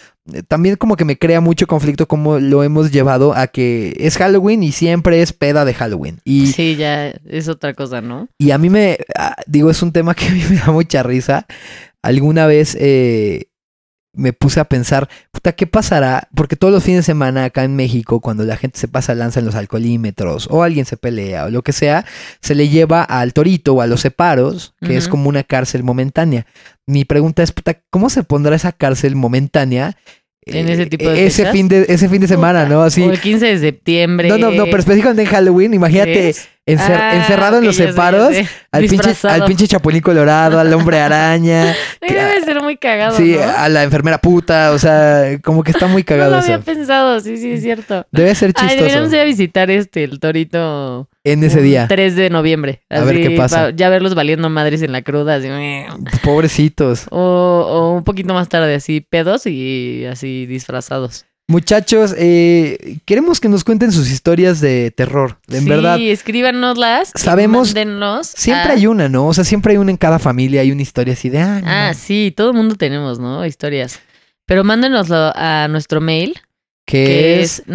también como que me crea mucho conflicto como lo hemos llevado a que es Halloween y siempre es peda de Halloween. Y, Sí, ya es otra cosa, ¿no? y a mí me, ah, digo, es un tema que a mí me da mucha risa. Alguna vez eh, me puse a pensar, puta, ¿qué pasará? Porque todos los fines de semana acá en México, cuando la gente se pasa lanza en los alcoholímetros o alguien se pelea o lo que sea, se le lleva al torito o a los separos, que es como una cárcel momentánea. Mi pregunta es, puta, ¿cómo se pondrá esa cárcel momentánea? En eh, ese tipo de ese fechas? fin de ese fin de semana, Puta, ¿no? Así. O el 15 de septiembre. No, no, no, pero específicamente en Halloween, imagínate ¿Crees? Encer- Ah, encerrado en los sé, separos, sé. al pinche, al pinche chapulín colorado, al hombre araña, Debe ser muy cagado, sí, ¿no? a la enfermera puta, o sea, como que está muy No cagado lo había eso. pensado, sí, sí, es cierto. Debe ser Ay, chistoso deberíamos ir a visitar este, el torito. en ese día. 3 de noviembre. A ver así, qué pasa. pa- ya verlos valiendo madres en la cruda. Así, Pobrecitos. o, o un poquito más tarde, así, pedos y así disfrazados. Muchachos, eh, queremos que nos cuenten sus historias de terror. En sí, verdad, escríbanoslas. y Sabemos- mándennos siempre a- hay una, ¿no? O sea, siempre hay una en cada familia, hay una historia así de, ah, no Ah, mames", sí, todo el mundo tenemos, ¿no? Historias. Pero mándenoslo a nuestro mail, que que es es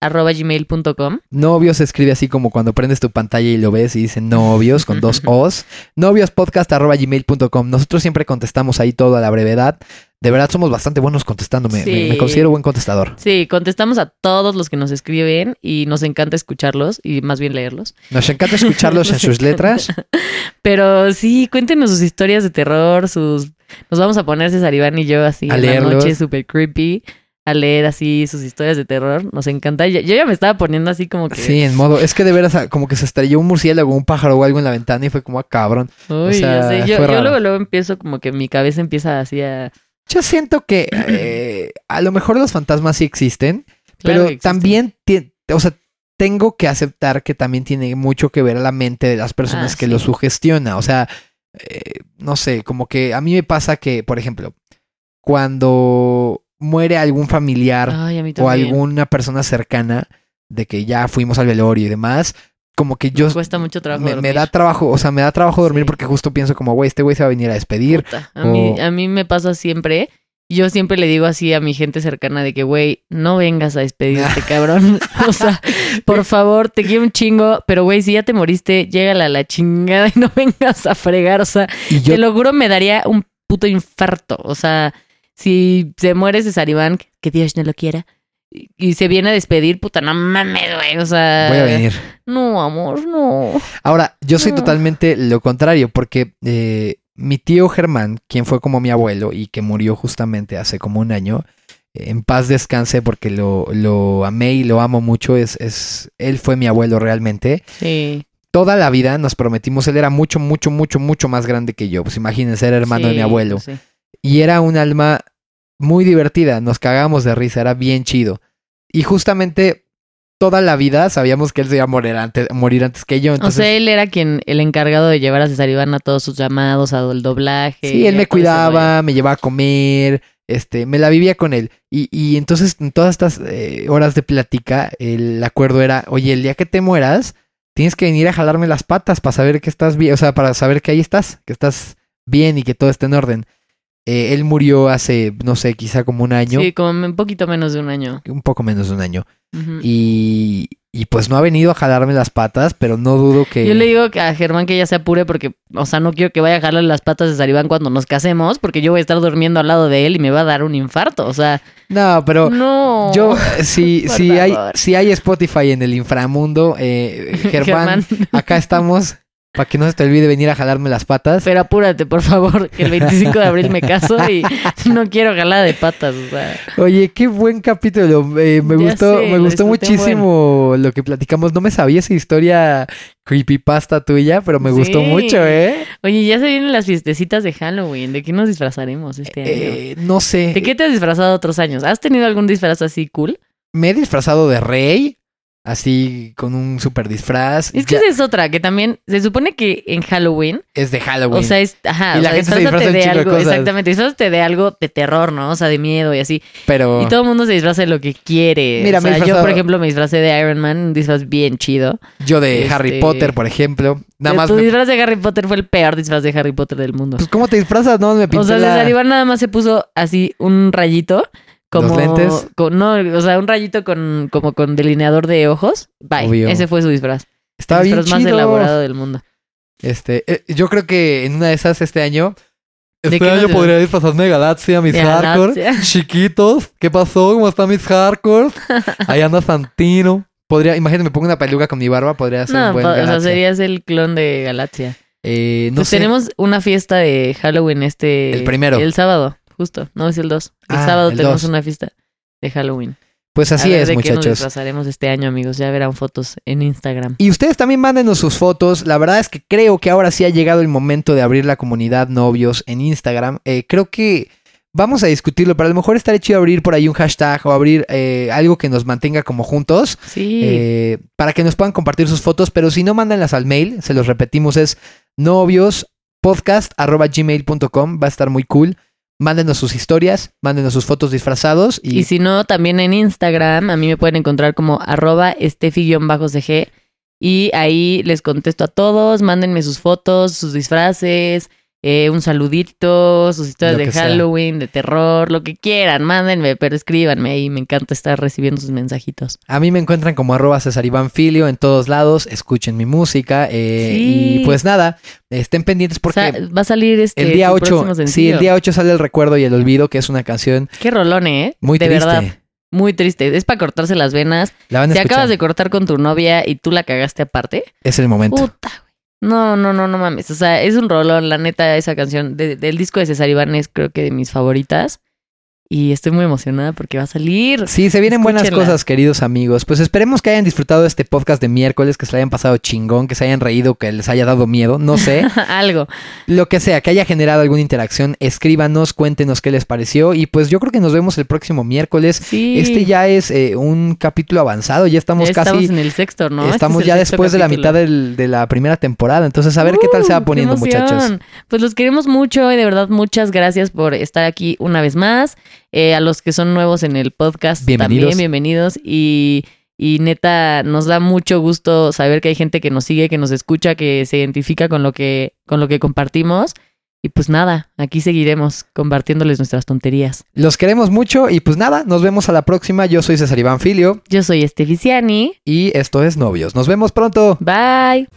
noviospodcast.gmail.com. Novios se escribe así como cuando prendes tu pantalla y lo ves y dice novios con dos O's. Noviospodcast.gmail.com. Nosotros siempre contestamos ahí todo a la brevedad. De verdad somos bastante buenos contestando. Me, me- me Sí. considero buen contestador. Sí, contestamos a todos los que nos escriben y nos encanta escucharlos y más bien leerlos. Nos encanta escucharlos en sus letras. Pero sí, cuéntenos sus historias de terror, sus... Nos vamos a poner Iván y yo así A en leerlos. la noche súper creepy a leer así sus historias de terror. Nos encanta. Yo, yo ya me estaba poniendo así como que... Sí, en modo. Es que de veras, ah, como que se estrelló un murciélago, un pájaro o algo en la ventana y fue como, ah, cabrón. Uy, sea, ya sé. Yo, yo luego, luego empiezo como que mi cabeza empieza así a... Yo siento que eh, a lo mejor los fantasmas sí existen, Claro pero existen. también, o sea, tengo que aceptar que también tiene mucho que ver la mente de las personas Ah, que sí. lo sugestiona. O sea, eh, no sé, como que a mí me pasa que, por ejemplo, cuando muere algún familiar Ay, o alguna persona cercana de que ya fuimos al velorio y demás, como que yo Me cuesta mucho trabajo me, da trabajo, o sea, me da trabajo dormir Sí. porque justo pienso como, güey, este güey se va a venir a despedir. Puta, A, mí, a mí me pasa siempre. Yo siempre le digo así a mi gente cercana de que, güey, no vengas a despedirte, cabrón. O sea, por favor, te quiero un chingo, pero güey, si ya te moriste, llégala a la chingada y no vengas a fregar. O sea, yo te lo juro, me daría un puto infarto. O sea, si se muere César Iván, que Dios no lo quiera, y se viene a despedir, puta, no mames, güey. O sea, voy a venir. No, amor, no. Ahora, yo soy No. totalmente lo contrario, porque eh, mi tío Germán, quien fue como mi abuelo y que murió justamente hace como un año, eh, en paz descanse porque lo, lo amé y lo amo mucho, es, es, él fue mi abuelo realmente. Sí. Toda la vida nos prometimos, él era mucho, mucho, mucho, mucho más grande que yo, pues imagínense, era hermano de mi abuelo. sí. Y era un alma muy divertida, nos cagamos de risa, era bien chido. Y justamente toda la vida sabíamos que él se iba a morir antes, morir antes que yo. O Entonces, sea, él era quien, el encargado de llevar a César Iván a todos sus llamados, a el doblaje. Sí, él me cuidaba, me llevaba a comer, este, me la vivía con él. Y, y entonces, en todas estas eh, horas de plática, el acuerdo era, oye, el día que te mueras, tienes que venir a jalarme las patas para saber que estás bien, o sea, para saber que ahí estás, que estás bien y que todo está en orden. Eh, él murió hace, no sé, quizá como un año, Sí, como un poquito menos de un año. un poco menos de un año. Y, y pues no ha venido a jalarme las patas, pero no dudo que... Yo le digo a Germán que ya se apure porque, o sea, no quiero que vaya a jalarle las patas de Saribán cuando nos casemos, porque yo voy a estar durmiendo al lado de él y me va a dar un infarto. O sea, No, pero... no. Yo, si, si, hay, si hay Spotify en el inframundo, eh, Germán, acá estamos Para que no se te olvide venir a jalarme las patas. Pero apúrate, por favor, que el 25 de abril me caso y no quiero jalada de patas. O sea, Oye, qué buen capítulo. eh, me gustó, sé, me gustó muchísimo lo que platicamos. No me sabía esa historia creepypasta tuya, pero me gustó mucho, ¿eh? Oye, ya se vienen las fiestecitas de Halloween. ¿De qué nos disfrazaremos este año? Eh, no sé. ¿De qué te has disfrazado otros años? ¿Has tenido algún disfraz así cool? Me he disfrazado de rey, así con un super disfraz. Es que Ya- esa es otra, que también se supone que en Halloween, es de Halloween. o sea, es, ajá, Y o la sea, gente se disfraza de de de algo, cosas. exactamente, de algo de terror, ¿no? O sea, de miedo y así. pero Y todo el mundo se disfraza de lo que quiere. Mira, o sea, yo, por ejemplo, me disfracé de Iron Man, un disfraz bien chido. yo de este- Harry Potter, por ejemplo. Nada más. tu me- disfraz de Harry Potter fue el peor disfraz de Harry Potter del mundo. Pues, ¿cómo te disfrazas? No, me pinté O sea, la- César Iván nada más se puso así un rayito. Como, ¿Los lentes? con- no, o sea, un rayito con, como con delineador de ojos. Bye. Obvio. Ese fue su disfraz. Estaba el bien disfraz más chido. elaborado del mundo. Este, eh, yo creo que en una de esas este año. ¿De Este año podría disfrazarme de Galaxia, mis De hardcore. Galaxia. Chiquitos, ¿qué pasó? ¿Cómo están mis hardcore? Ahí anda Santino. Podría, imagínate, me pongo una peluca con mi barba, podría ser No, un buen o sea, serías el clon de Galaxia. Eh, no pues sé. tenemos una fiesta de Halloween este... El primero. El sábado, justo. No, es el 2. El Ah, sábado el tenemos 2. una fiesta de Halloween. Pues así A ver es, de qué nos muchachos. disfrazaremos este año, amigos. Ya verán fotos en Instagram. Y ustedes también mándenos sus fotos. La verdad es que creo que ahora sí ha llegado el momento de abrir la comunidad novios en Instagram. Eh, creo que vamos a discutirlo, pero a lo mejor estaría chido abrir por ahí un hashtag o abrir eh, algo que nos mantenga como juntos. Sí. eh, para que nos puedan compartir sus fotos, pero si no, mándenlas al mail, se los repetimos, es noviospodcast.gmail.com, va a estar muy cool. Mándenos sus historias, mándenos sus fotos disfrazados y, Y si no, también en Instagram, a mí me pueden encontrar como arroba estefi-cg y ahí les contesto a todos, mándenme sus fotos, sus disfraces, eh, un saludito, sus historias Lo de sea. Halloween, de terror, lo que quieran, mándenme, pero escríbanme ahí, me encanta estar recibiendo sus mensajitos. a mí me encuentran como arroba César Iván Filio en todos lados, escuchen mi música eh, Sí. y pues nada, estén pendientes porque... Va a salir este el día tu 8, próximo sí, el día 8 sale El Recuerdo y el Olvido, que es una canción Qué rolón, ¿eh? muy de triste. verdad, muy triste. Es para cortarse las venas. La Si escuchar. acabas de cortar con tu novia y tú la cagaste aparte, Es el momento. Puta, güey. No, no, no, no mames. O sea, es un rolón, la neta, esa canción de- del disco de César Iván es creo que de mis favoritas. Y estoy muy emocionada porque va a salir. Sí, se vienen buenas cosas, queridos amigos. Pues esperemos que hayan disfrutado este podcast de miércoles, que se la hayan pasado chingón, que se hayan reído, que les haya dado miedo, no sé. Algo. Lo que sea, que haya generado alguna interacción, escríbanos, cuéntenos qué les pareció. Y pues yo creo que nos vemos el próximo miércoles. Sí. Este ya es eh, un capítulo avanzado, ya estamos Ya casi... estamos en el sexto, ¿no? Este es ya después de la mitad del- de la primera temporada. Entonces, a ver qué tal se va ¡Uh, poniendo, muchachos. Pues los queremos mucho y de verdad muchas gracias por estar aquí una vez más. Eh, a los que son nuevos en el podcast Bienvenidos. también, bienvenidos. Y, y neta, nos da mucho gusto saber que hay gente que nos sigue, que nos escucha, que se identifica con lo que, con lo que compartimos. Y pues nada, aquí seguiremos compartiéndoles nuestras tonterías. Los queremos mucho y pues nada, nos vemos a la próxima. Yo soy César Iván Filio Yo soy Estefisiani. y esto es Novios. Nos vemos pronto. Bye.